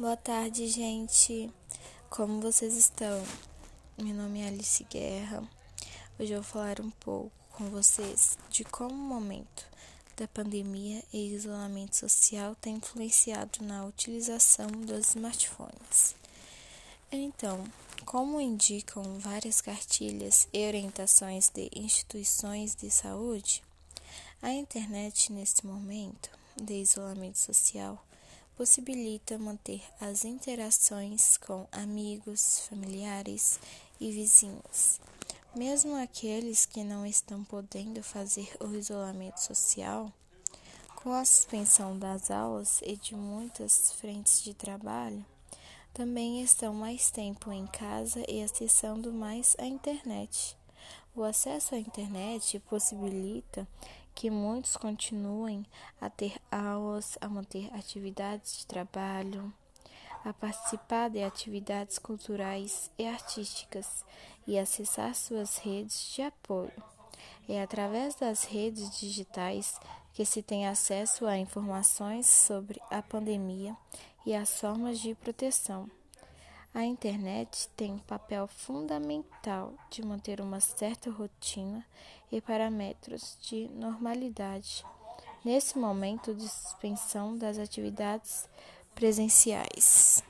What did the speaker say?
Boa tarde, gente. Como vocês estão? Meu nome é Alice Guerra. Hoje eu vou falar um pouco com vocês de como o momento da pandemia e isolamento social tem influenciado na utilização dos smartphones. Então, como indicam várias cartilhas e orientações de instituições de saúde, a internet neste momento de isolamento social possibilita manter as interações com amigos, familiares e vizinhos. Mesmo aqueles que não estão podendo fazer o isolamento social, com a suspensão das aulas e de muitas frentes de trabalho, também estão mais tempo em casa e acessando mais a internet. O acesso à internet possibilita que muitos continuem a ter aulas, a manter atividades de trabalho, a participar de atividades culturais e artísticas e acessar suas redes de apoio. É através das redes digitais que se tem acesso a informações sobre a pandemia e as formas de proteção. A internet tem um papel fundamental de manter uma certa rotina e parâmetros de normalidade nesse momento de suspensão das atividades presenciais.